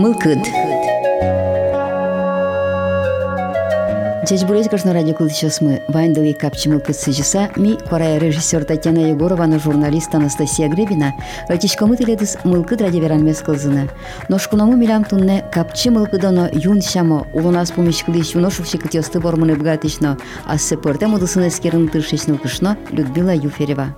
Мылкыд. Здесь будет Красной радио клуб сейчас мы. Вайндовый капчи мылкыд сыжеса. Ми, корая режиссер Татьяна Егорова, на журналист Анастасия Гребина. Ратичко мы теледыс мылкыд ради веранмес кылзына. Но шкуному милям тунне капчи мылкыдоно юн шамо. Улунас помешкли шуношев шикатесты бормыны бгатишно. А сепорте мудысыны эскерін тыршешныл кышно Людмила Юферева.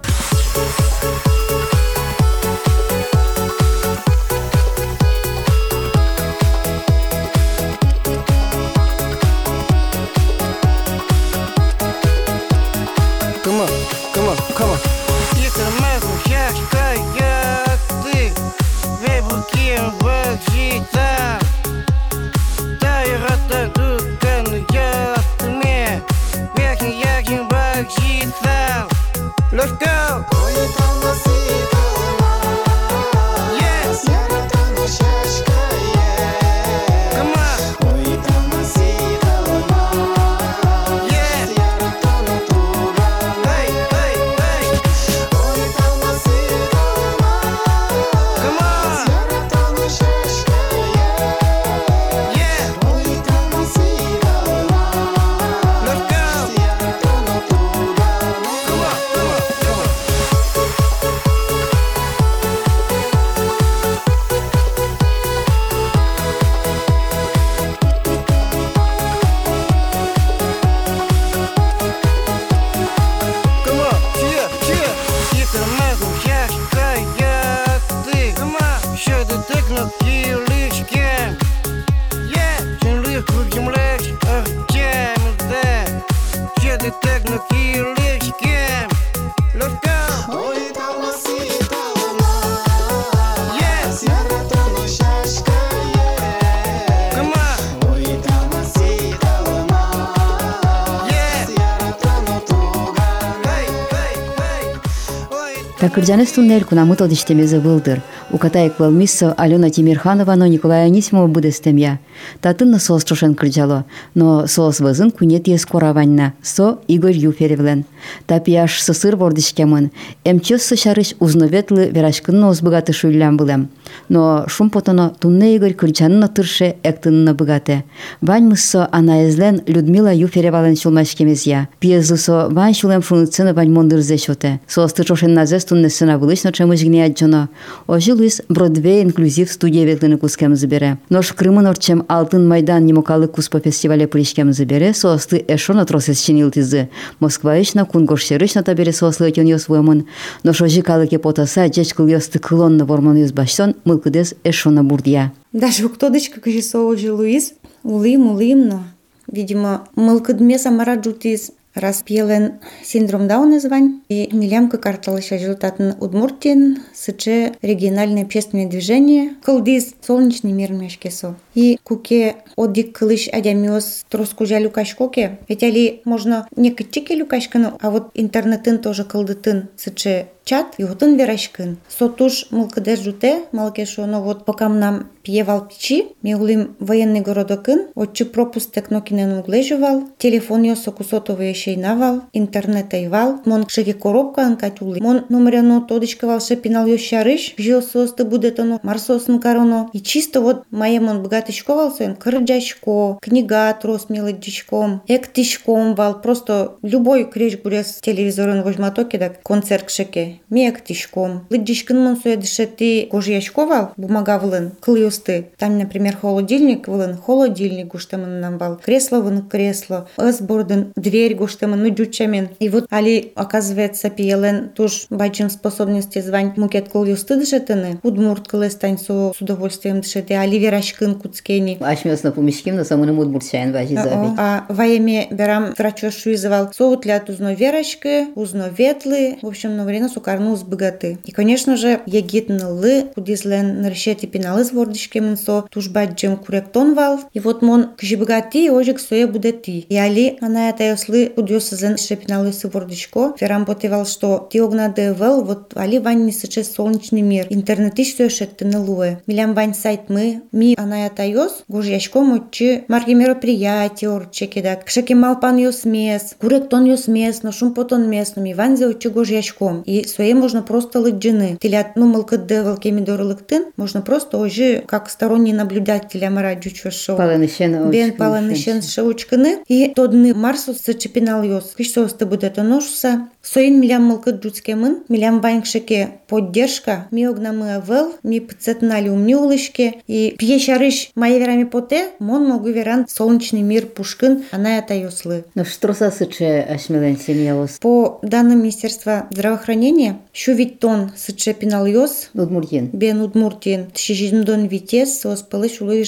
Кырджанес туннель кунамыт одиштемезе вылдыр. Укатайк валмиссо Алена Тимирханова, но Николай Анисимова будестемья. Татын соос чошен кырджало, но соос вызын кунет ес кораванна, со Игорь Юферевлен. Тапияш сысыр вордишкемын, эмчес сышарыш узноветлы верашкынны озбыгаты шуйлям былем. Но шум потоно тунне Игорь кырджанына тырше эктынына быгате. Вань мыссо анаезлен Людмила Юферевален шулмашкемезя. Пьезусо вань шулем шуныцыны вань мондырзе шоте. Соосты чошен назес туннесына вылышно чемыш гнеяджоно. Ожил Луис Бродвей инклюзив студия ветлыны кускем забере. Нож Крымын орчем Алтын Майдан немокалы куспа фестивале пуришкем забере, соосты эшона тросес чинилтизы. Москва ишна гоштері шната бере сослы екен ес воймын, но шо жикалы кеп отаса, жеч кыл есті вормон ес баштон, мылкыдес эшона бурдия. Даже уктодочка кыжи соу же Луис, улым, улым, но, видимо, мылкыдме самара джутис, распиелен синдром Дауна звань и милямка карталыша результатын Удмуртин, сыче региональное общественное движение, кылдиз солнечный мир мешкесо. И куке одик кылыш адямиос троску жалю кашкоке. Ведь али можно не кытчике люкашкану, а вот интернетын тоже кылдытын сыче чат и вот он верашкын. Сотуш мылкыдер жуте, малкешо, но вот пока нам пьевал печи, меулим военный городокын, отчы пропуск текнокинен углежевал, телефон йосо кусотовый шейнавал, интернет айвал, мон шеги коробка анкатюли, мон номерено тодичкавал шепинал йощарыш, жилсосты будетоно, марсосын кароно. И чисто вот маемон богатышковал сын, кырджачко, книга трос мелодичком, эктичком вал, просто любой креш гурес телевизорын вожматоке, так концерт шеке мек тишком. Лыдишкин мон суедыше ты кожьячко вал, бумага влын, клюсты. Там, например, холодильник влын, холодильник гуштемын нам вал, кресло вын, кресло, эсборден, дверь гуштемын, ну дючамен. И вот али, оказывается, пиелен туж бачим способности звань мукет клюсты дышетыны, удмурт клестань со с удовольствием дышеты, али верашкин куцкени. Ашмёсно помещким, но самым удмуртчаен важи заби. А воеме берам врачошу изывал, соутлят узно верашки, узно ветлы, в общем, на время сукарну богаты. И, конечно же, егитнылы, кудизлен наршети пеналы с вордишкемен со, тужбать джем куректон вал. И вот мон кжибгати, ожик соя будети. И али, она это ясли кудиосазен шепиналы с вордишко. Ферам потевал, что ти огна девел, вот али вань не сыче солнечный мир. Интернети все шеттены луэ. Милям вань сайт мы, ми она это йос, гужьячко мочи, марки мероприятия, орчекедак. Кшеки малпан йос мес, куректон йос мес, но шум потон мес, но ми вань за очи гужьячком. И свое можно просто лыджины. Телят, ну, мылкыдды валкеми дорылыктын, можно просто уже как сторонний наблюдатель амара джучошо. Паланышен Бен паланышен шаучкыны. И тодны марсус сачепинал йос. Кишсосты будет ношуса. Соин милям мылкыд джуцкемын, милям вайнкшеке поддержка. Ми огнамы вел, ми пцетнали умни улышке. И пьешарыш мои верами поте, мон могу веран солнечный мир пушкын, она это йослы. Ну что сыче ашмелен семьявос? По данным Министерства здравоохранения, шувиттон сыче пинал йос, Удмуртин. бен удмуртин, тшижиндон витес сос пылыш улы.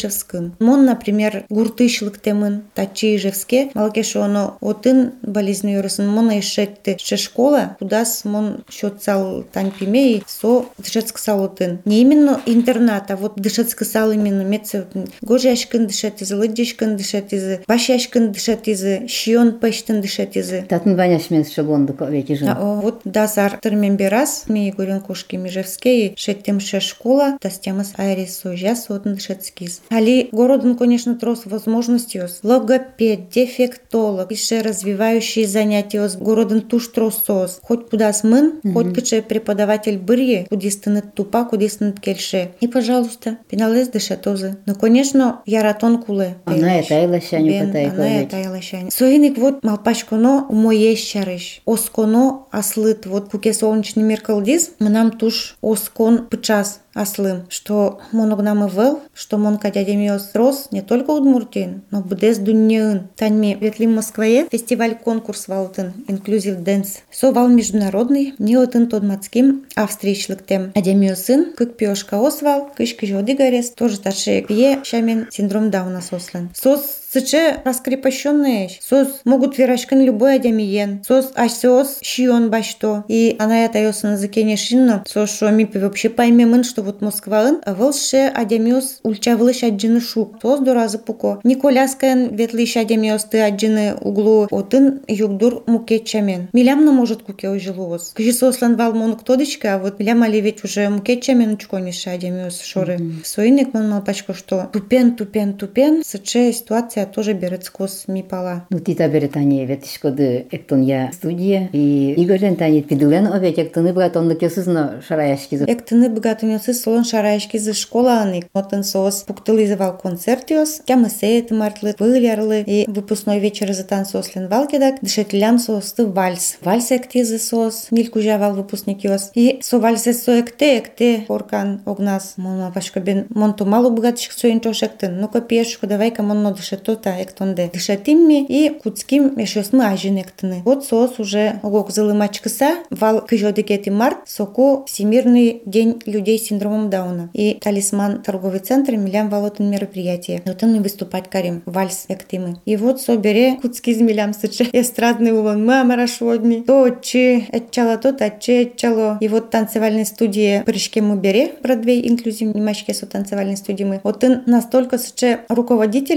Мон, например, гуртышлык темын, тачи ижевске, малкеш оно отын болезнь юрысын, мон ишетты ше школа, кудас мон счет сал тань пимей, со дышецк салотын. Не именно интернат, а вот дышецк сал именно меце гожи ашкын дышет изы, лыджишкын дышет изы, баш ашкын дышет изы, шион пештын дышет изы. Татын ваняшмен шабонду вети жен. А, о, Вот дазар термен берас, ми горен кошки межевские, шеттем ше школа, тастемас айрис сожас отын дышецкиз. Али городон, конечно, трос возможностью. Логопед, дефектолог, еще развивающие занятия с городом туш тросос. Хоть куда смын, хоть кыче преподаватель бырье, кудистынет тупа, кудистынет кельше. И, пожалуйста, пеналез дышатозы. Ну, конечно, яратон куле. Она это айлашаню катай она это айлашань. Соиник вот малпачконо умоеш чарыш. Осконо аслыт. Вот куке солнечный мир калдис, нам туш оскон пычас аслым, что моногнамы вел, что мон кадядемиос рос не только удмуртин, но будес дуньяын. Таньми ветлим Москвае фестиваль конкурс валтын Inclusive Dance. Со вал международный, не отын тодмацким австрийшлыктем. Адемиосын, кык пиошка освал, кыш кыжоды гарес, тоже таше пье шамен синдром Дауна сослен. Сос Сыче раскрепощенные, сос могут верашкан любой адямиен, сос асос шион башто. И она это ёс на языке не шинно, сос шо ми вообще поймем, что вот Москваын, а волше адямиос ульчавлыш аджины шук, сос до раза пуко. Николяскан ветлыш адямиос ты аджины углу, отын югдур мукетчамен. Милям на может куке ожилуос. Кжи сослан вал мон ктодочка, а вот милям ведь уже мукетчамен учкониша адямиос шоры. Соиник мон малпачко, что тупен, тупен, тупен, сыче ситуация тоже берет скос ми пала. Ну тита беретани ветишкоды эктон я студия и Игорен тани пидулен овет эктоны бгат онны кесызно шараяшкизы. Эктыны богатунёсы солон шарайшки за школа аник. Отын сос пуктылызывал концертиос, кямысеет мартлы, вылярлы и выпускной вечер за танцослен валкедак, дышетлям состы вальс. Вальс эктизы сос, нилькужавал выпускникиос. И со вальсе со экте, экте, оркан огнас. Мон пашко бен, мон то мало богатших соин тошектын. Ну-ка пешко, давай-ка мон но дышето та эктонде. Дышатимми и куцким мешосмы ажин эктыны. Вот сос уже огок залымачкыса, вал кыжодекети март, соку Всемирный день людей с синдромом Дауна. И талисман торговый центр Милям Волотын мероприятие. Вот он и выступать карим. Вальс эктимы. И вот собере куцки з Милям сыче. Эстрадный улон мама рашодни. То чи этчало, то таче этчало. И вот танцевальной студии прыжке мы бере. Бродвей инклюзив немачке со танцевальной студии мы. Вот он настолько сыче руководитель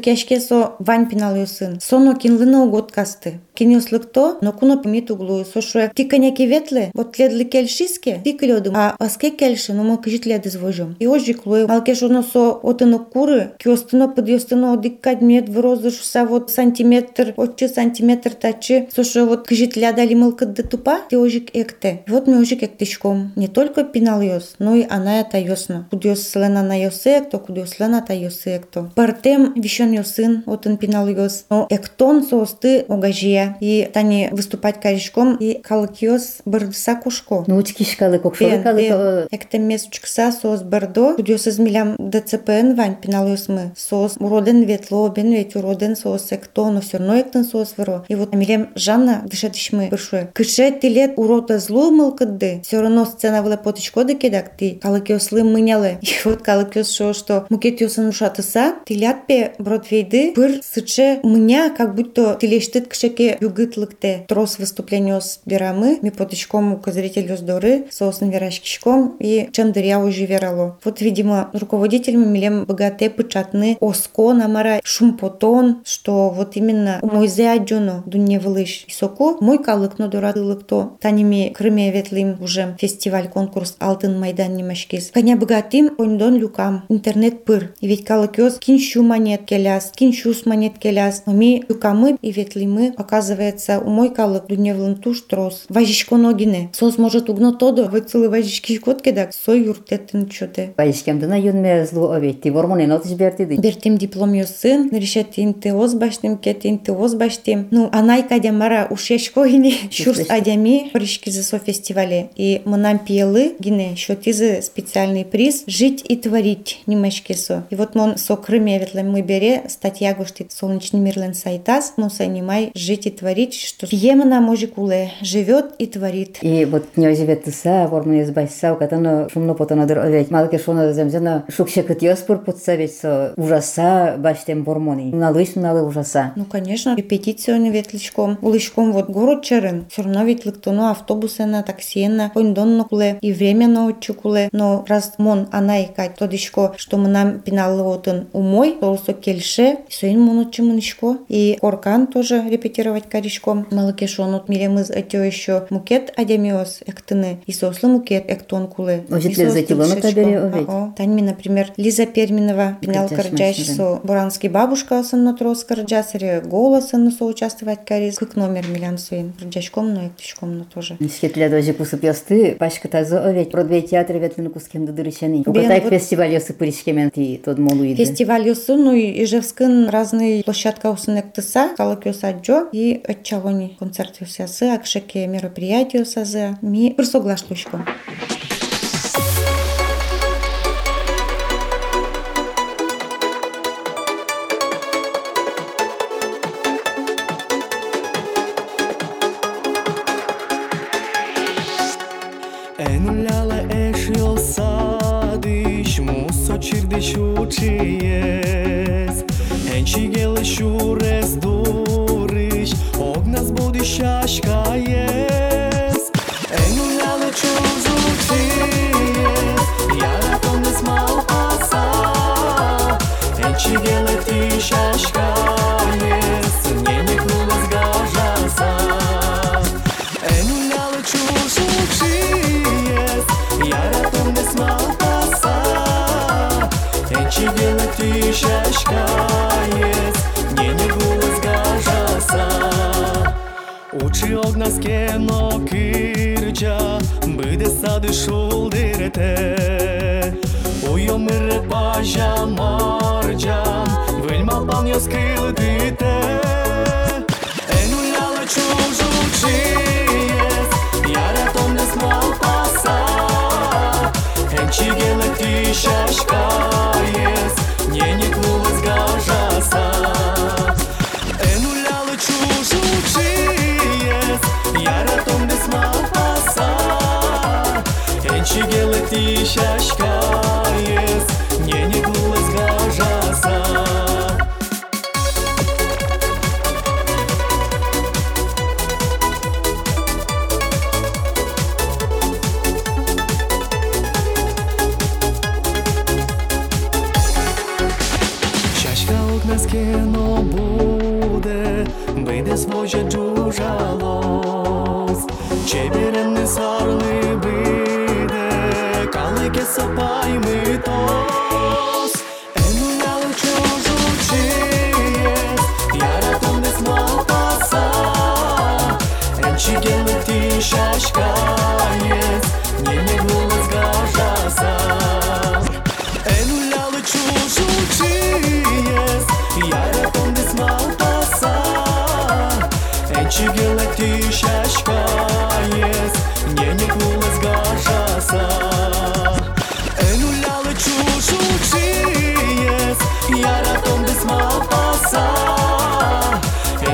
кешке со вань пиналысын яшкесо ваньпиналесын годкасты Кинюслыкто, но куно помит углу. Сошуе ти коняки ветле, вот ледли кельшиске, ти клёдым, а паске кельше, но мы кажит леды звожим. И ожи клуе, малке шоно со отыно куры, киостыно подъестыно диккать мед в розыш вот сантиметр, отче сантиметр тачи. Сошуе вот кажит ляда мылка да тупа, ти ожик экте. Вот мы ожик эктичком. Не только пинал йос, но и она это йосно. Кудиос слена на йосекто, кудиос слена та йосекто. Партем вишон йосын, отын пинал йос. Но эктон соосты огажия. И тани выступать корешком и калыкиос бырдыса кушко. Ну учкишкалы кокшоры калы то Экте месучкса сос бардо, кудиос измилям ДЦПН вань пинал йосмы. Сос уроден ветло, бен ведь уроден сос экто, но все равно эктен сос веро. И вот милем Жанна дышатышмы быршуе. Кыше тилет урода злу мылкыдды. Все равно сцена вла потычко да кедак ти. Калыкиослы мынялы. И вот калыкиос шо, что мукетиосын ушатыса, тилят пе бродвейды пыр сыче мыня, как будто тилештыт кшеке югытлыкте. Трос выступление с берамы, ми потычком указатель доры, соусын верашкишком и чандыря уже верало. Вот, видимо, руководителями милем богате печатны оско намара шумпотон, что вот именно мой зяджоно дуне вылыш. И соку мой калык но дорадылык то таними крыме ветлим уже фестиваль конкурс алтын майдан немашкис. Коня богатым ондон люкам интернет пыр. И ведь калыкёс кинщу монет келяс, кинщус монет келяс. Ми люкамы и ветлимы оказывается оказывается, у мой калык дуневлын туш трос. Важичко ногине. Сос может угно тодо, вы целый важички котке да, сой юртеттен чоте. Важичкемдына юнме злу оветти, вормонен отыш берти Бертим диплом ё сын, решет инте оз баштим, кет инте оз баштим. Ну, анай кадя мара ушешко гине, шурс адями, пришки со фестивале. И мы нам пиелы, гине, шотизы специальный приз, жить и творить, немешки со. И вот мон со Крыме ветлем мы бере, статья гоштит солнечный мирлен сайтас, но занимай жить и творить, что Емена можикуле живет и творит. И вот не живет са, ворман из байса, катано шумно потонадыр овет. Малке шона земзена шукшекет яспур подсавет со ужаса баштем вормони. Налыш налы ужаса. Ну, конечно, репетицию не ветличком. Улычком вот город черен. Все равно ведь лыктоно автобусы на такси на пондон куле и время на отчукуле. Но раз мон анайка тодичко, что мы нам пиналы отын умой, толсо кельше, соин мон чемуничко. И коркан тоже репетировать коричком. Малыкешон от миремыз этё еще мукет адемиос эктыны. И сослы мукет эктон кулы. Ожитле за килону табери овет. Таньми, например, Лиза Перминова, пинал карджаш со Буранский бабушка сын на трос карджасаре, голос сын со участвовать кариз. Как номер милян своим карджашком, но и птичком, но тоже. Нишкетле дожи кусып ясты, пашка тазы овет. Бродвей театр ветлен кускем дырышани. Укатай фестиваль ясы пыришкемен ти тод молу иде. Фестиваль ясы, ну и Ижевскын разные площадка усынек тыса, калык юсаджо и отчалони концерт юсясы, акшеке мероприятия юсазы. Ми присоглашлушком.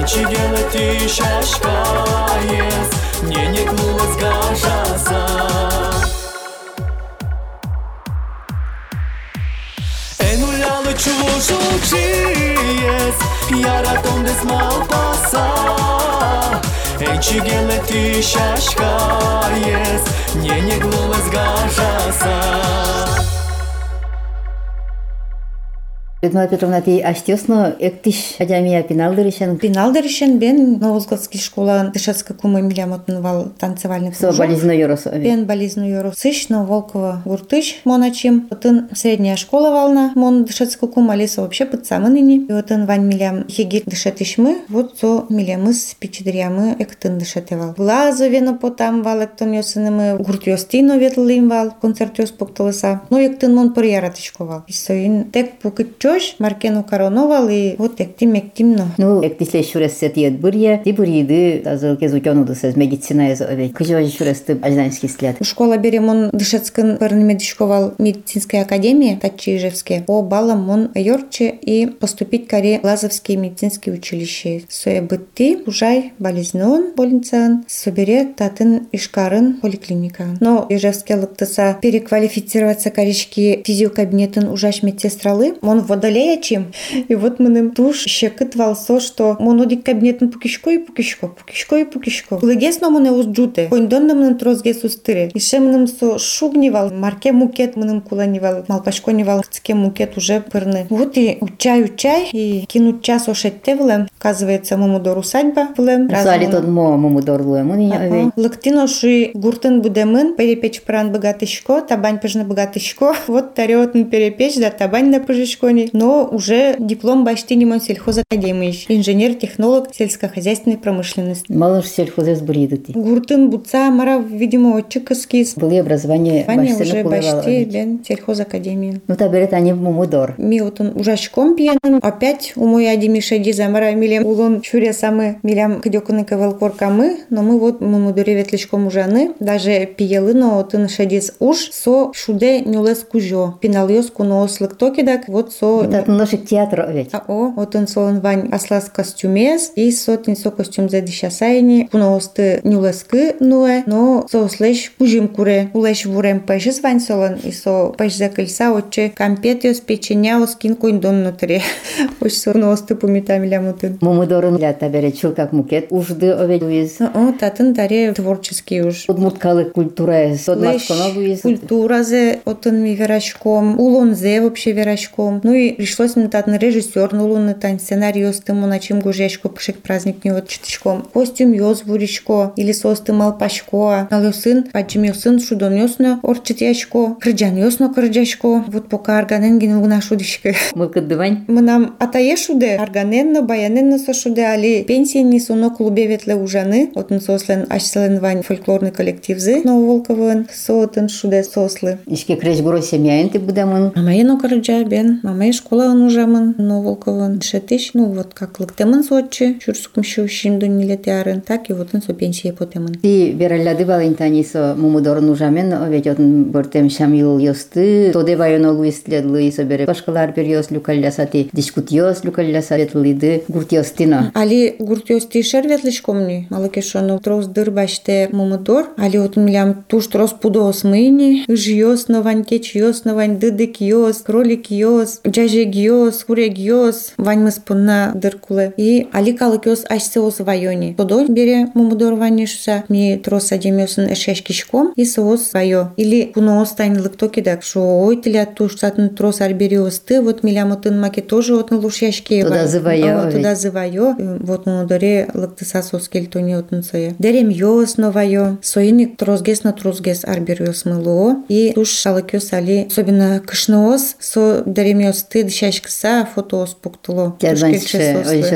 Чигела ты шашка ес Мне не клулась гажаса Enuyalı çuluşu çiyes Yaratom des mal pasa Ençi gele ti şaşka yes Nje nje glules gažasa Людмила Петровна, ти аштесно эктиш адямия пиналдырышен. Пиналдырышен бен Новоскотский школа Дышецка кума милямотын вал танцевальный Со болезно ёрос. Бен болезную yorу сыш, но Волкова гуртыш моначим. Отын средняя школа волна мон Дышецка кума леса вообще под самый ныне. И отын вань милям хеги дышетыш мы, вот со милямыз пичедрямы эктын дышетевал. Глазо вено потам вал эктон ёсынымы гуртёстино ветлым вал, концерт ёс поктылыса. Ну эктын мон пыр яратышковал. И соин тек пукытчош, маркену короновал, и вот эктим эктим но. Ну, эктишле шурессе тиет бурье, ти бурьиды, тазыл кез учёнуды сез медицина эз овет. Кыжо шуресты ажданский след. Школа берем он Дышецкин парномедичковал медицинской академии Тачи Ижевске. По баллам мон Йорче и поступить каре Лазовские медицинские училища. Соя бытты, ужай, болезнен, больницан, собере татын ишкарын поликлиника. Но Ижевске лыктыса переквалифицироваться корички физиокабинетін ужаш медсестралы. Мон водолея чем. И вот мы туш щекыт валсо, что монодик кабинетін пукишко и пукишко, пукишко и пукишко. Лыгес но мыны уз джуте. Койндон мынын трозгес устыре. Ише мыным со шугнивал, марке мукет мыным куланивал, малпашконивал, кцке мукет уже пырны. Вот и учай, учай, и кинуть час ошетте влем. Оказывается, мамудор усадьба влем. Сали тот мо мумудор луэмун и овет. Лыктино ши гуртын будемын, перепечь пран богатышко, табань пыжны богатышко. Вот тариотын перепечь, да табань на Но уже диплом баштинимон сельхозакадемии. Инженер-технолог сельскохозяйственной промышленности. Малыш сельхозес бурьиды ти. Гуртын буца мара, видимо, отчыкаскис. Были образование Ваня уже башти бен сельхозакадемии. Ну, та берет они мумудор. Ми вот он ужашком пьяным. Опять у мой адими шади замара милям улон чуря самы милям кадёкуны кавалкоркамы. Но мы вот мы мудуре ветличком ужаны. Даже пиелы, но вот он шадис уж со шуде нюлес кужо. Пиналиос куноос лыктокидак. Вот со Это ношик театр овет. а о, вот он солон вань аслас костюмес, и сотен со костюм за дишасайни, куноосты нюлескы нуэ, но со слэш пужим куре, улэш вурем пэшис вань солон, и со пэш за кольца, отче кампетиос печеняос кин койн дон нутре. Оч со куноосты пумитами лямутын. Мумудорын ля та берет чул как мукет. Ужды овет уиз. О, татын таре творческий уж. Удмурткалы культура Подматконо уиз. культуразе отын ми верашком, улонзе вообще верашком. Ну и пришлось мне татын режиссер, остыму на чем гужешко пшик праздник не вот читышком. Костюм ёс буричко, или состым алпашко, ал сын, пачим ёсын шудон ёсно, орчит яшко, крыджан ёсно крыджашко, вот пока арганен ген луна шудишко. Мылкыт дывань. Мынам атае шуде, арганенно, баяненно со шуде, али пенсийни соно клубе ветле ужаны, отын сослен ашселен вань фольклорный коллективзы, но волковын, со отын шуде сослы. Ишке креш буро семьяин ты будемын. Мамай но карджа бен, мамай школа он ужамын, но волковын шетиш, ну вот как лыктемын сочи, чурсукм шушин до нилетярын, так и вот он со пенсии потемын. Ти вераллады балинтани со мумудорын ужамен овет отын бортем шамил ёсты. Тоде вайоно луис ледлы со бере. Башкалар бер ёс люкалляса ти дискут ёс люкалляса ветлыды гурт ёстина. Али гуртёсти шерветлишкомни, малыкешону трос дырбаште мумудор, али вот милям туш трос пудос мыни, ыж ёс новань кеч ёс новань дыдык ёс, кролик ёс, джажек ёс, курек ёс, вань мы спунна дыркулы. И али калык ёс ашсе ос вайони. Тодо бере мумудор ванишса, ми трос адем ёсын эшешкишком, и соос вайо. Или куно остань лыктокидак, шо ой тиля туш сатын трос арбери осты, вот милям отын маке тоже вот на лушяшке. Туда зывайо А, ведь. Туда зывайо. Вот мудоре лыктыса соскел тони отын сое. Дерем ёс новайо. Соиник трозгес на трозгес арбер ёс мыло. И туш шалык ёс али. Особенно кышноос. Со дерем ёс ты дышашкыса фотоос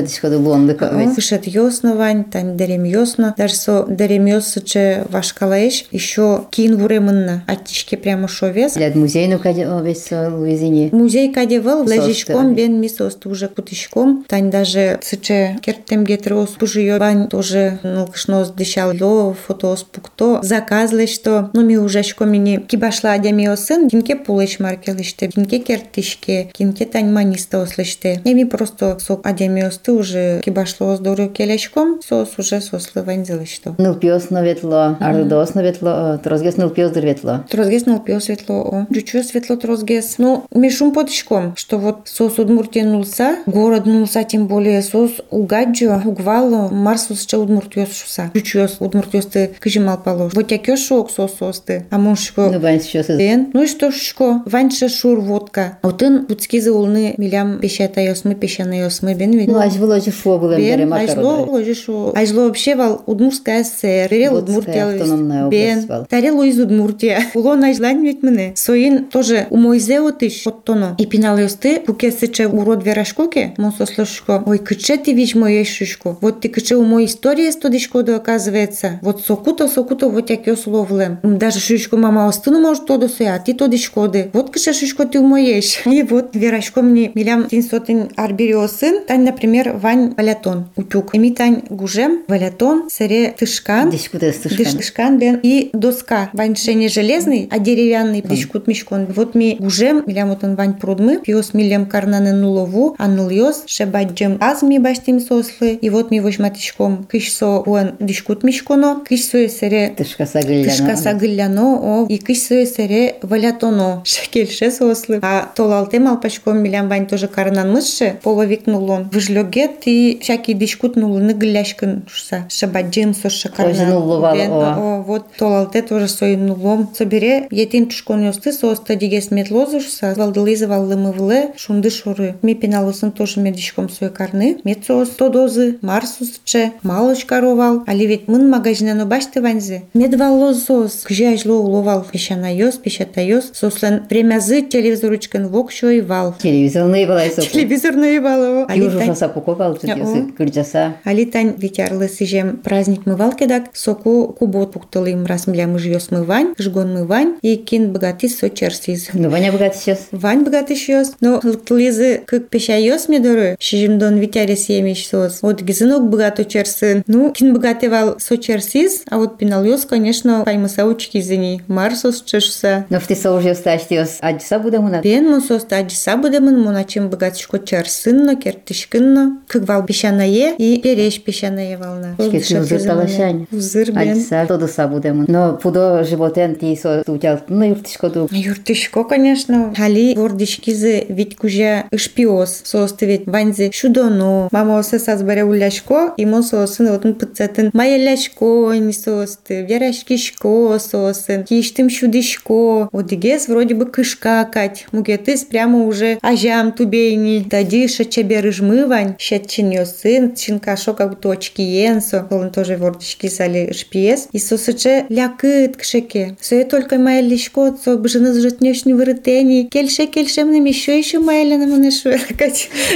дишкоды луонлык овет. Кышет ёсно вань, тань дерем ёсно. Даже со дерем ёсыче вашкалаеш. Еще кин вуремынна. Аттишке прямо шовес. Музейну каде овет со луизине. Музей кадевал Состы. лежишком бен мисост уже кутишком. Тань даже сыче кертем гетрос пужиё бань тоже ну кшнос дышал ло фотос пукто заказлы что ну ми уже шко мини кибашла адями сын кинке пулыш маркелыште кинке кертишке кинке тань маниста ослыште. И ми просто сок адями осты уже кибашло здоровье келешком сос уже сослы ванзилы что. Нылпиос наветло, ардос наветло, трозгес нылпиос дырветло. Трозгес налпил светло, о. Чуть светло трозгес. Ну, мишум потишком, что вот сос Удмуртия нулса, город нулса, тем более сос угаджо, угвало, марсус че Удмуртиос шуса. Чуть Удмуртиос ты кыжимал положь. Вот я шок сос сос ты, а муж Ну, вань сейчас. Ну и что шко? Ваньше шур водка. Отын пуцки кизе улны милям пещата ёсмы пещана ёсмы бен вид Ну, аж вложи шо было бере Бен, ажло, ложишу. Ажло вообще вал Удмуртская ССР. Удмуртская Удмуртия. автономная область вал. Тарел из Удмуртия. Улон ажлань ведь мене. Соин тоже у Мойзе отыш оттоно. И пинал ёсты, куке сыче урод верашкуке, мон сослушко. Ой, кыче ты виж моей шишку. Вот ты кыче у моей истории стодишко до оказывается. Вот сокуто, сокуто, вот як ёс ловлем. Даже шишку мама остыну может то досы, а ты то дишкоды. Вот кыче шишко ты у моей. И вот верашко мне милям тин сотын арбириосын. Тань, например, вань валятон утюг. Эми тань гужем валятон сере тышкан. Дискуте Дыш- стышкан. Тышкан бен и доска. Вань ше не железный, а деревянный. Дишкут мешкон. Вот ми гужем, милям вот он вань прудмы. Пьос милям карнаны нулову, а нул йос. Шебаджем аз ми баштим сослы. И вот ми вожматишком кыш со уан дишкут мешконо. Кыш со сере Тышка сагылляна. Тышка сагылляно, о, и кыш со сере валятоно. Шекельше сослы. А толалтем алпачком милям вань тоже карнан мышше. Половик нулон. Выжлёгет и всякий дишкут нулыны гыляшкын шса. Шебаджем со шакарнан. Вот толалте тоже сой нулом. Собере, етин тушкон ёсты, соста дигес метлозушса, валдылызы валлымы вле, шунды шуры. Ми пеналысын тоже медишком сой карны. Мецос, то дозы, марсусче, малочка ровал. Али ведь мын магазинано башты ванзе. Медваллозос, кжажло уловал. Пешана ёс, пешата ёс. Сослен премязы телевизоручкан вок шой вал. Телевизорный балай соку. Телевизор наебал Али Южу тут О. ёсы кырджаса. Алитань витярлы сижем праздник мывал кедак, соку кубот пуктылым раз мля мы жьёс мывань, жгон мывань, и кин богаты со черсиз. Ну, Ваня богат сейчас. Вань богаты шьёс, но лызы как пеща ёс медоры, шижем дон витяре съемиш сос. Вот гизынок богато черсын. Ну, кин богаты вал со черсиз, а вот пинал ёс, конечно, паймыса учки зени. Марсос чешса. Но в ты уже стать ёс. Аджиса будем у нас. Бен мун соста аджиса будемын, мун ачим богатышко черсынно, кертышкынно, как вал пещанае и переш пещанае вална. Шкетин узыр талашань. Узыр бен. Аджиса тодуса будем. Но пудо животен ти со тутял. Ну, юртышко ду. Юртышко, конечно. Али вордышкизы ведь кужа ышпиос соосты ведь ванзе шудоно. Мама осе сазбаре уляшко, и мон соосын отын пыцатын. Майяляшко не соосты, верашкишко соосын, киштым шудышко. Одигес вроде бы кышка кать. Мугетыс прямо уже ажам тубейни. Тади шачаберы жмывань, щатчин сын, чинкашо как будто очки енсо. Он тоже вордышки сали шпиес. И сосыче лякыт кшеке. Сое только моя лишко, со бжины зжетнешни вырытени. Кельше кельшем нам еще еще моя лена манешу.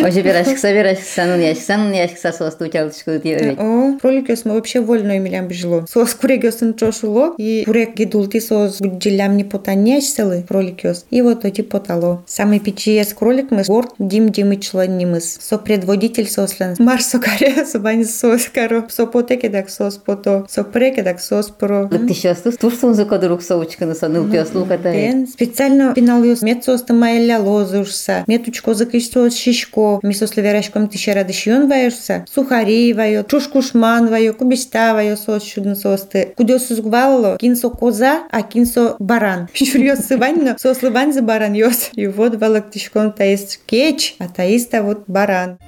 Оже берашкса, берашкса, ну яшкса, ну яшкса сос тутял тышко ду О, кролик мы вообще вольно имелям бежло. Сос курек ёсын чошуло, и курек гидулти сос гуджилям не потаняш селы кролик ёс. И вот эти потало. Самый печиес кролик мы горд дим димычло нимыс. Со предводитель сослен. Марсо каре, собань сос каро. Со потеке так сос пото. Со преке так сос про. Так ты сейчас тут турсун за кодрук соучка на саныл пес луката. Бен специально пинал ёс мецоста майля лозушса. Метучко закышто шишко. Мисо слеверашком ты ще радышьон ваешься. Сухари вайо, чушкушман вайо, кубишта вайо сос чудно состы. Кудёсус гвало, кинсо коза, а кинсо баран. Шурьёс сывань, сос лывань за баран ёс. И вот валак тишком таист кеч, а таиста вот баран.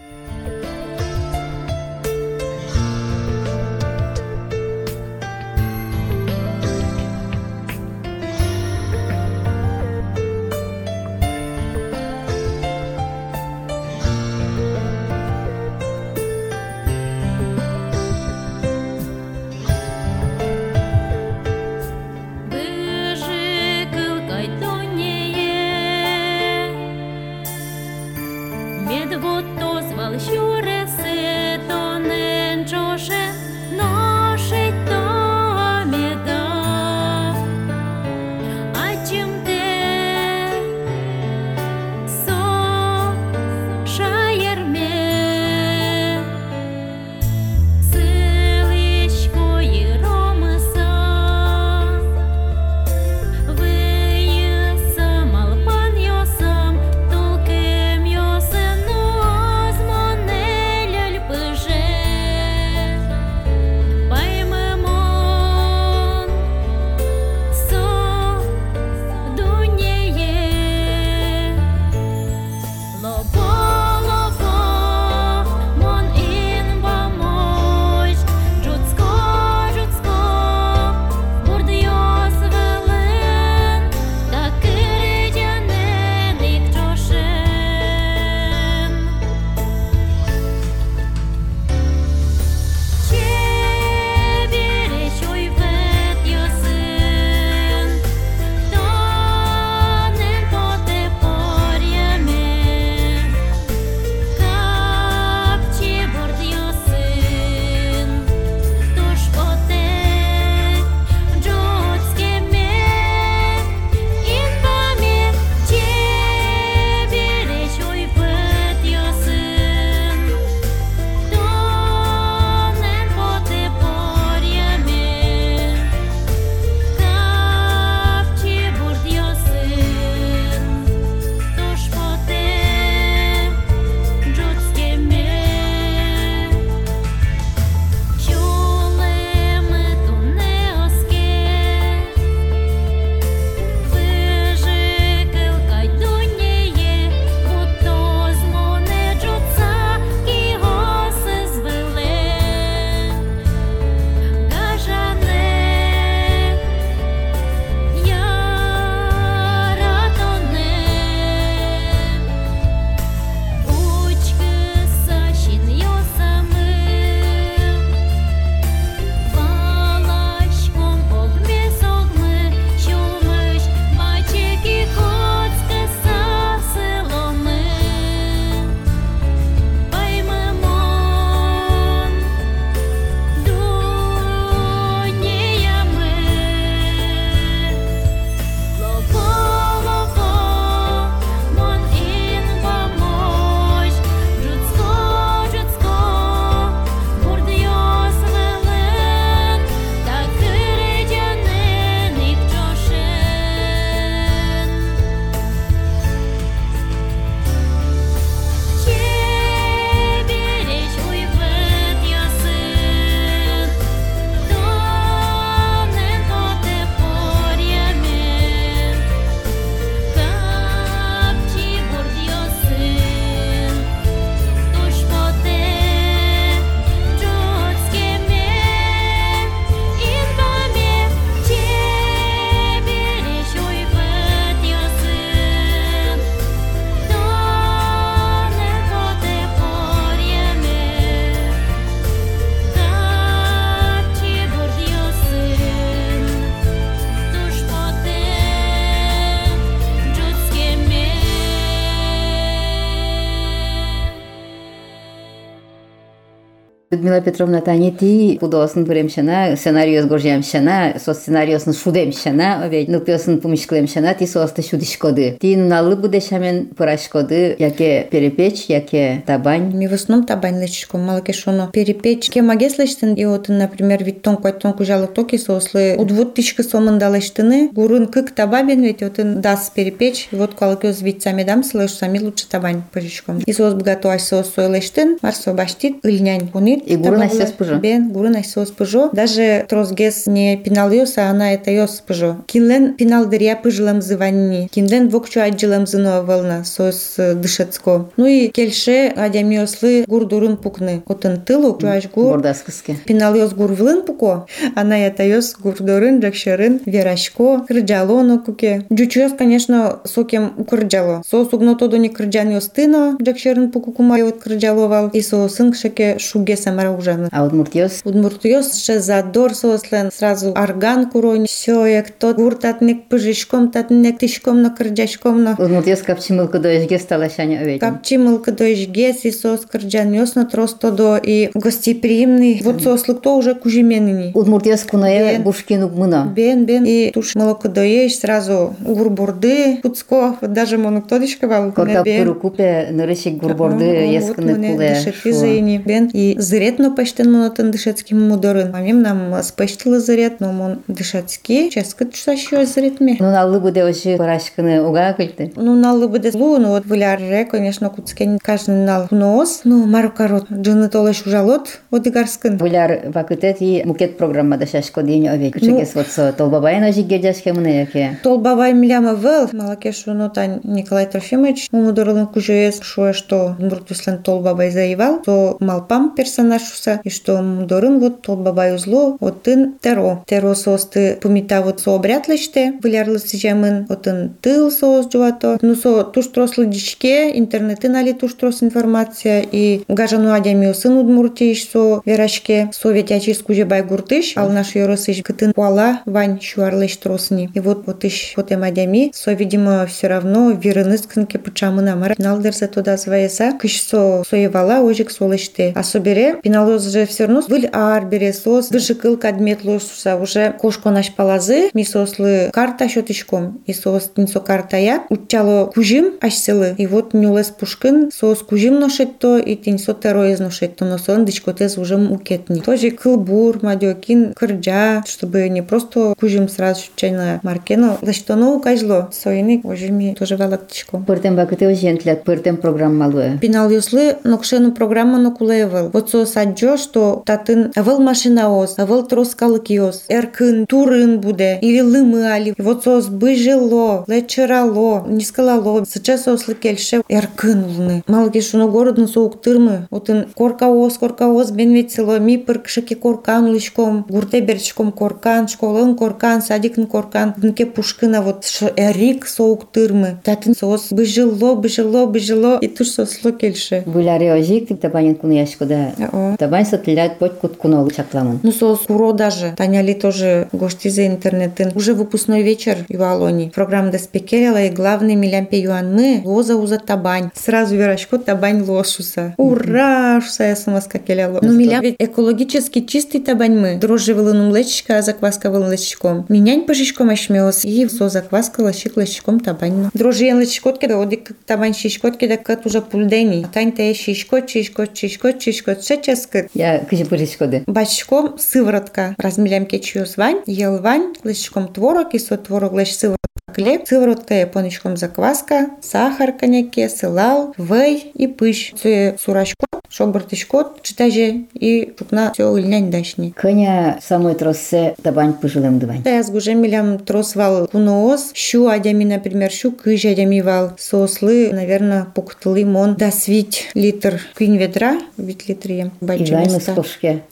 Петровна тани ти художественный премшена, сценарий сгоржемшена, со сценарийосын шудемшена, овей, ну пёсын помышклемшена, ти соста шудишкоды. Ти налы будешамен пырашкоды, яке перепечь, яке табань. Ми в основном табань лечишком, малке шоно перепечь. Ке магес лечтен, и вот, например, вид тон кой тон кужалык токи сослы, удвуд тичка сомында лечтены, гурын кык табабен, ведь вот дас перепечь, и вот калакёз вид сами дам, слыш сами лучше табань пыришком. И сос богатуаш сос сой лечтен, марсо баштит, ильнянь пунит. И гурын айсос пыжо. Бен, гурын айсос пыжо. Даже тросгес не пинал а она это йос пыжо. Кинлен пинал дыря пыжлам зыванни. Кинлен вокчу аджилам зынуа волна, сос дышецко. Ну и кельше адямиослы гурдурын пукны. Отын тылу, чуаш гур. Бордаскыске. Пинал йос гурвылын пуко, она это йос гурдурын, джакшерын, верашко, кырджалоно куке. Джучуяс, конечно, сокем укырджало. Со сугно тодо не кырджан йос тыно, джакшерын пуку кума йот кырджаловал. И со сын шеке шуге самара ужаны. А вот муртиос Удмуртиос ще задор сослен сразу арган куронь, все, як тот гуртатник пыжишком, татник тишком на кырджашком на Удмуртиос капчимылка доешге стала шаня овей. Капчи мылка до ижгес и сос кырджан ёсно тросто до и гостеприимный. Вот сослык то уже кужеменный. Удмуртиос кунае Бен. бушкинук мына. Бен, бен, и туш молоко доешь, сразу гурбурды, пуцко, вот даже монуктодишка вал. Корта пыру купе нырышик гурборды ескыны куле. Дышет изыни. Бен, и зыретно пештен монотын дышецки мудорын. Мамим нам спештила зырет, но мон дышецки, ческат чусащу зыретме. Ну налы буде оши парашкыны уга кыльты. Ну, налы бы лу, ну вот выляре, конечно, куцкен каждый нал нос. Ну, марукарот, джины толеш ужалот, одигарскын. Буляр вакытет и мукет программада шашко день овей. Кучегес вот со толбабайын ожи гердяшке мыны яке. Тол бабай миляма вел, малакешу нота Николай Трофимович, мумудорлын кужуес, шуе, что Муртуслен тол бабай заевал, то малпам персонаж уса, и что мудорын вот тол бабай узло, вот тын теро. Теро состы помита вот со обряд лечте, вылярлы сижемын, вот тын тыл соос джуато, ну со туш трослы дичке, интернеты нали туш трос информация, и гажану адями сын удмуртиш со верашке, со ветячис куже бай гуртыш, ал наш yorosыш кытын пуала вань шуарлыш тросни. И вот вот иш вот эм адями, со видимо все равно вирыныс кынке пычамы намара. Пиналдерсе туда зваяса, кыш со соевала ожик солыште. А собере, пиналоз же все равно выль ар бере сос, дышыкыл кадмет лошуса, уже кошко наш палазы, ми сослы карта шотышком, и сос нинсо картая, учало кужим ашселы, и вот нюлес пушкын, сос кужим ношетто, и тинсо теро изношетто, но сон дичкотез уже укетни. Тоже кылбур, мадёкин, кырджа, чтобы не просто кужим сразу чайна маркено, за что ну кажло, соины ожими тоже валактичком. Пыртем вакыты ожентлят, пыртем программалуе. Пинал юслы, но кшену программа но кулевел. Вот со саджо, что татын авел машина ос, авел троскалык йос, эркын, турын буде, или лымы али. Вот сос быжило, лечерало, не скалало. Сейчас ослы кельше эркын улны. Малки шуно городны соук тырмы. Отын корка ос, корка ос, бен ведь село ми пыркшыки коркан лышком, гурте берчком коркан, школын коркан, садикн коркан, дынке пушкына вот эрик соук тырмы. Татын сос быжило, быжило, быжило, и туш сосло кельше. Буляре ожик, тип табанин куны яшкода. О. Табань сотлят пот кут кунол чакламын. Ну, сос куро даже. Таняли тоже гости за интернетын. Уже выпускной вечер в Алоне. Программа доспекерила и главный милямпе юан мы лоза уза табань. Сразу верашко табань лошуса. Ура! Шуса я сама скакеляла. Ну, милям ведь экологически чистый табань мы. Дрожжи вылыну млечечка, а закваска вылын лечечком. Минянь пожичком ашмеос. И со закваска лащик лечечком табань. ну. Дрожжи ян лечечкот кеда одик табань шишкот кеда кат уже пульдени. Тань те шишкот, шишкот, шишкот, шишкот. Шеческат. Я пырышкоды. Бачком сыворотка. Размелям кечью свань, ел вань, лычком творог, и со творог лещ сыворотка хлеб, сыворотка японичком закваска, сахар коньяке, сылал, вей и пыш. Це сурачко, шобыртышкот, читаже и шукна все ыльнянь дашни. Кыня самой троссе табань пыжилым дывань. Я с гужемилям тросвал куноос, щу адями, например, щу кыж адями вал, сослы, наверное, пуктылы мон, да свить литр квин ведра, вид литрием, Ивайны бачимоста. скошке.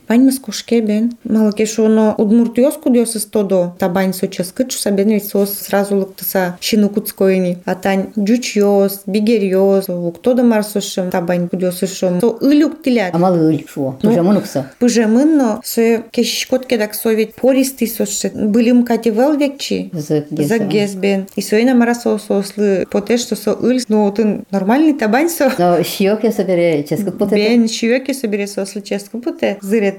Кушке бен. Малке шоно удмуртиос кудиос тодо. Табань сочес бен ведь сос сразу луктаса шину куцкоини. А тань джучьос, бигерьос, уктода марсошем табань кудиосышом. То ылюк тилят. Амал ыль шо. Уже мунукса. Пыжемынно со кешишкот кедак совет пористый соше. Былим кати вел векчи. Загез бен. И соина марасо сослы поте что со ыль. Ну, ты нормальный табань со. Но щек я собере ческу поте. Бен щек я собере сослы ческу поте. Зыретезно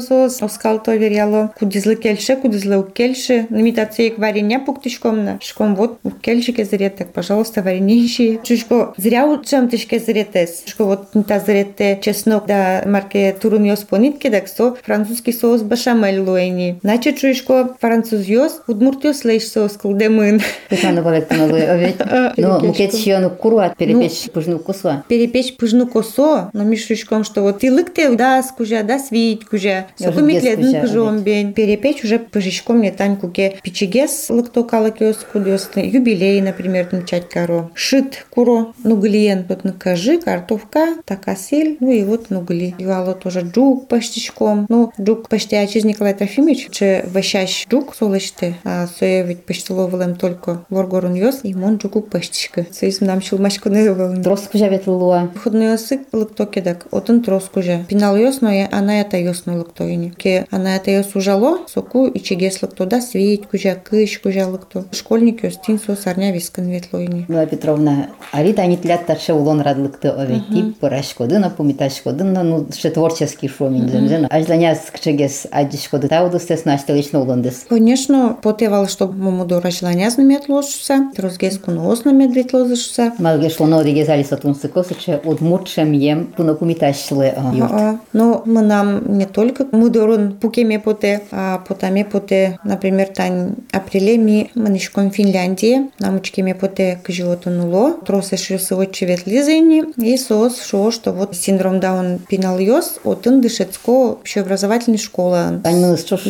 сос. Оскал то веряло. Кудизлы кельше, кудизлы у кельше. Имитация варенья пуктышком Шком вот у кельшике зретек, пожалуйста, варенье. Чушко зря у чем тышке зретес. Шко вот та зрете чеснок да марке турун йос понитке так со французский соус башамель луэни. Значит, чушко француз йос удмурт йос лейш соус кылдемын. Пытану балектану луэ овет. Ну, мукет щену куруат перепечь пыжну косо. Перепечь пыжну косо, но мишушком, что вот ты лыкте да скужа, да свить кужа. Сокумитледн пыжом бен. Перепечь уже пыжичком не тань куке пичигес лыкто калакиос кудиос. Юбилей, например, начать коро. Шит куро, нуглиен, вот накажи, картовка, такасель, ну и вот нугли. Юало тоже джук паштичком. Ну, джук пашти ачиз Николай Трофимович, че ващащ джук солыште, а соя ведь паштиловалем только воргорун йос, и мон джуку паштичка. Союз нам шулмашку не вывал. Троску жавет луа. Входной язык лыкто кедак, отын троску же. Пинал йос, но она это йос лыкто ини. Ке она это йос ужало, соку и чигес лыкто, да свить кужа, кыш кужа лыкто. Школьник йос тин со сарня вискан ветлойни. Мила Петровна, арита они тлят тарше улон радлыкты овети, порашкодына, помиташкодына, ну, ще творческий шумин земзена. Ажланя скчегес адишкоды таудыстес наштелично улондес. Конечно, потевал, что мамуду рajlaня знамет ложуса, трозгеску нос намет вет ложуса. Малге шлоно зали сатун сыкосыче удмуртшем ем пуно помиташлы юрт. Но мы нам не только мудорун пукеме поте, а потаме поте, например, тань апреле ми манишком Финляндии, намучкеме поте к животу нуло, тросе шрюсы отче ветлизыни, и сос шо, что вот синдром Даун пинал йос, отын дышецко общеобразовательной школы.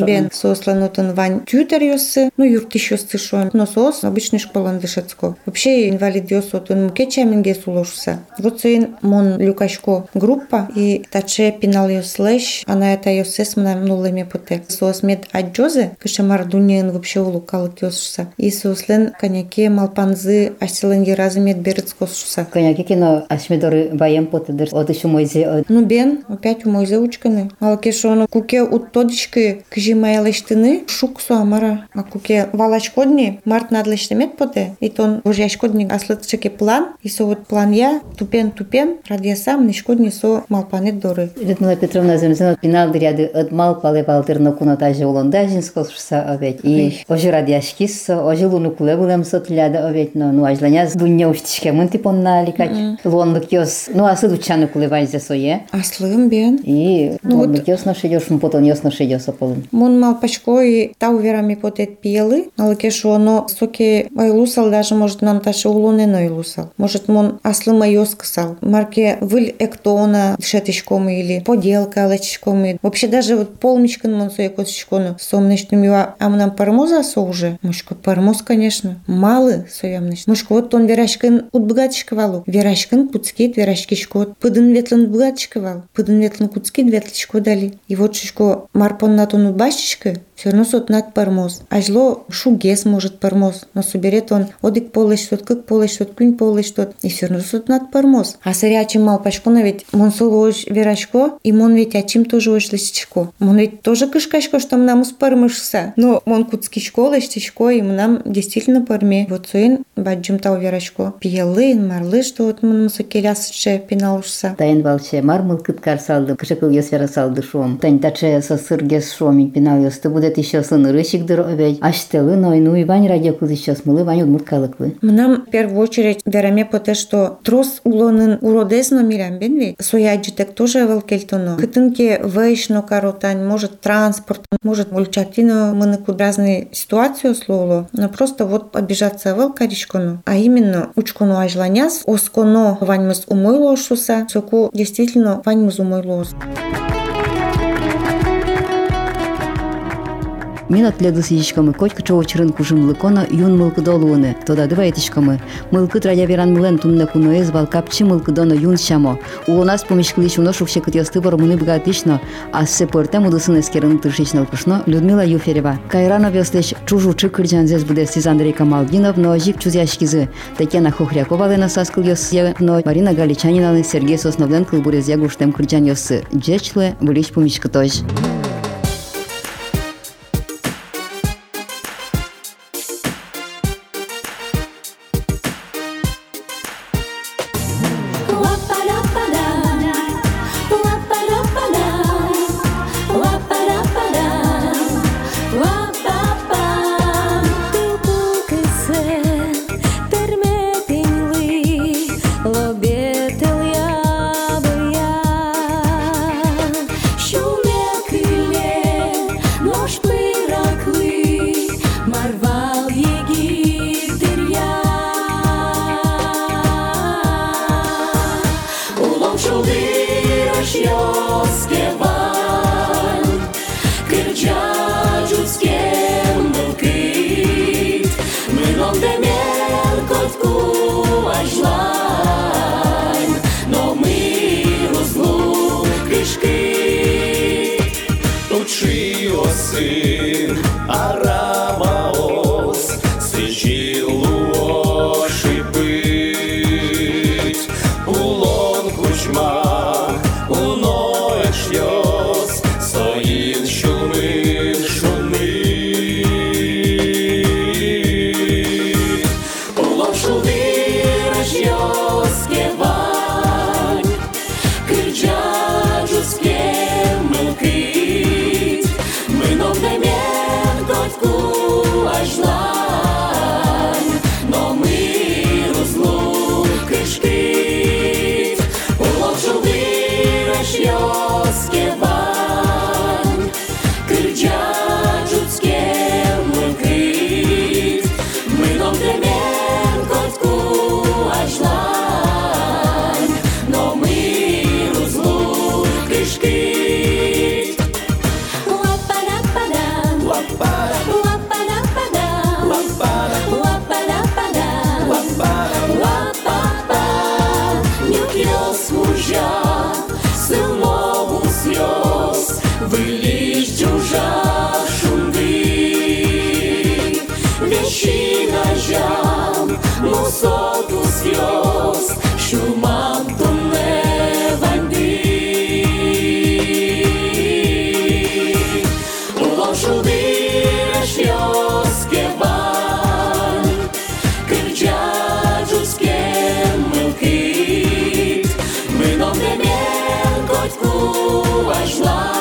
Бен сослан отын вань тютер йосы, ну юртиш йос цышо, но сос обычной школы дышецко. Вообще инвалид йос отын мукеча минге сулошуса. Вот сын мон люкашко группа, и таче пинал йос лэш, она это йос сесмна нулыми поте. Сос мед аджозе, кышамар дуньен вообще улукалык йосуса. И сослен коньяке малпанзы асилен разы мед берец косуса. Коняки кино ашмедоры баем потедер. От еще мойзе. Ну бен, опять у мой заучканы. Алке шоно куке от тодички кжи моя лештыны шук суамара. А куке валачкодни март надлештемет поте. И тон божьяшкодни аслытчеке план. И со вот план я тупен тупен ради сам нишкодни со малпанет доры. Людмила Петровна земзена пинал дыряды от мал пале палтер на куната же улонда жинскосуса овет. И ожи радиашкис, ожи луну куле булем сотляда овет. Но ну ажланя с дунья уштишке мын типон на ликач. Лонлык йос. Ну асы дучаны куле вайзе сое. Аслым бен. И лонлык йос на шедёш, потом йос на шедёс ополын. Мон мал пачко и та уверами потет пиелы. Алке шоно соки айлусал даже может нам таше улоне но айлусал. Может мон аслыма йос кысал. Марке выль эктона шетишком или поделка лечишком. Вообще даже вот полмичкан мон сое косичкону. Сомнечным юа амнам пармоза со уже. Мушко пармоз, конечно. Малы соямныш. Мушко вот он верашкин утбыгатишка валу. Верашкин куцкит, верашкишко. Пыдын ветлен быгатишка вал. Пыдын ветлен куцкит, ветличко дали. И вот шишко марпон на тону башечка, все сот над пармоз. А зло шугес может пармоз. Но соберет он одик полыш тот, как полыш тот, кунь полыш тот. И все сот над пармоз. А сырячи мал пашко на ведь мон солож верашко, и мон ведь ачим тоже ож лисичко. Мон ведь тоже кышкашко, что нам спармышса. Но мон куцкичко, лисичко, и нам действительно парме. Вот суин баджим тау верашко. Пиелын, марлы, что вот мон сокелясыче пиналушса. Тайн балче мармыл кыткар салды, кышыкыл йос вера салды шом. Тань таче со сыргес шомик пинал йос. Ты будет еще сыныры щигдыр овей. Аштелы, но ну и вань радио куз еще смылы, вань удмурт калыклы. Нам в первую очередь вераме по те, что трос улонын уродес но мирам бен ведь. Сояджитек тоже велкельтоно. Кытынке вейшно каротань, может транспорт, может мульчатино, мы на разные ситуации условно, но просто вот обижаться вел каришкону. А именно учкону ажланяс, осконо ваньмыз умой лошуса, соку действительно ваньмыз умой лос. Мин отледу сидичкамы котка чоочырын кужым лыкона юн мылкы долуыны. Тода дыва этишкамы. Мылкы традя веран мылен тунна куноез балкапчы мылкы доно юн шамо. Улонас помешкылич уно шукше кытьосты бармыны богатично, а с сепорте мудысын эскерын тыршичнал кушно Людмила Юферева. Кайрана вестеч чужу чыкырджан зез будестиз Андрей Камалдинов, но жик чузяшкизы. Татьяна Хохрякова лена саскыл йосье, но Марина Галичанина Сергей Сосновлен кылбурез ягуштем кырджан йосы. Джечле вылич помешкы тож. ruas lá.